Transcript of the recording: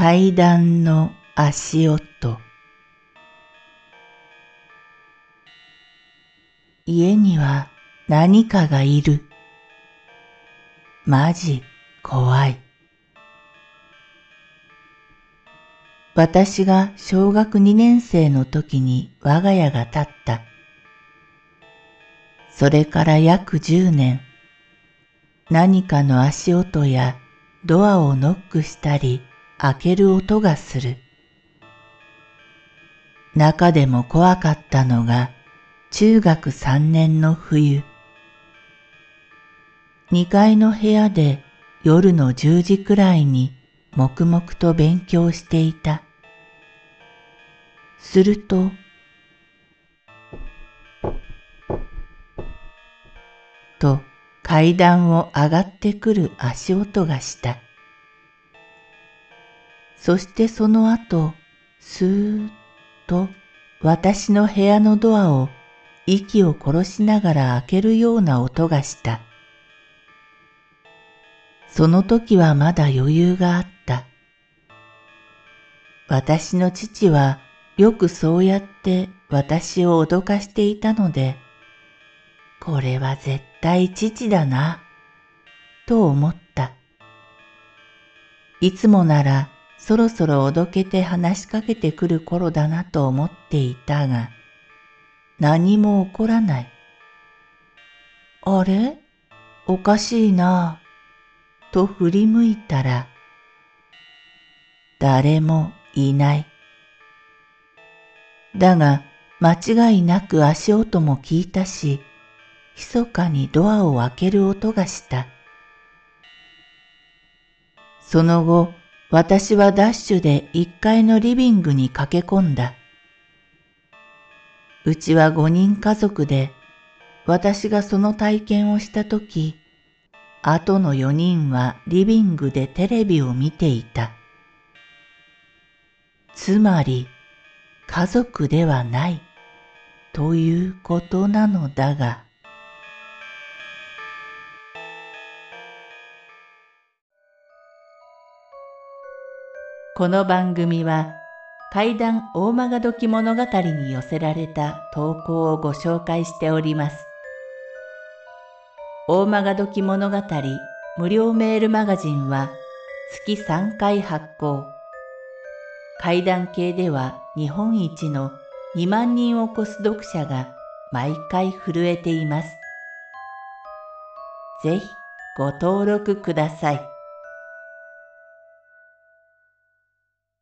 階段の足音家には何かがいる。マジ怖い。私が小学2年生の時に我が家が建った。それから約10年、何かの足音やドアをノックしたり、開ける音がする。中でも怖かったのが中学三年の冬。二階の部屋で夜の十時くらいに黙々と勉強していた。すると、と階段を上がってくる足音がした。そしてその後、スーッと私の部屋のドアを息を殺しながら開けるような音がした。その時はまだ余裕があった。私の父はよくそうやって私を脅かしていたので、これは絶対父だな、と思った。いつもならそろそろおどけて話しかけてくる頃だなと思っていたが、何も起こらない。あれ？おかしいなぁ。と振り向いたら、誰もいない。だが、間違いなく足音も聞いたし、密かにドアを開ける音がした。その後、私はダッシュで一階のリビングに駆け込んだ。うちは五人家族で、私がその体験をしたとき、あとの四人はリビングでテレビを見ていた。つまり、家族ではない、ということなのだが。この番組は怪談大曲どき物語に寄せられた投稿をご紹介しております。大曲どき物語無料メールマガジンは月3回発行。怪談系では日本一の2万人を超す読者が毎回震えています。ぜひご登録ください。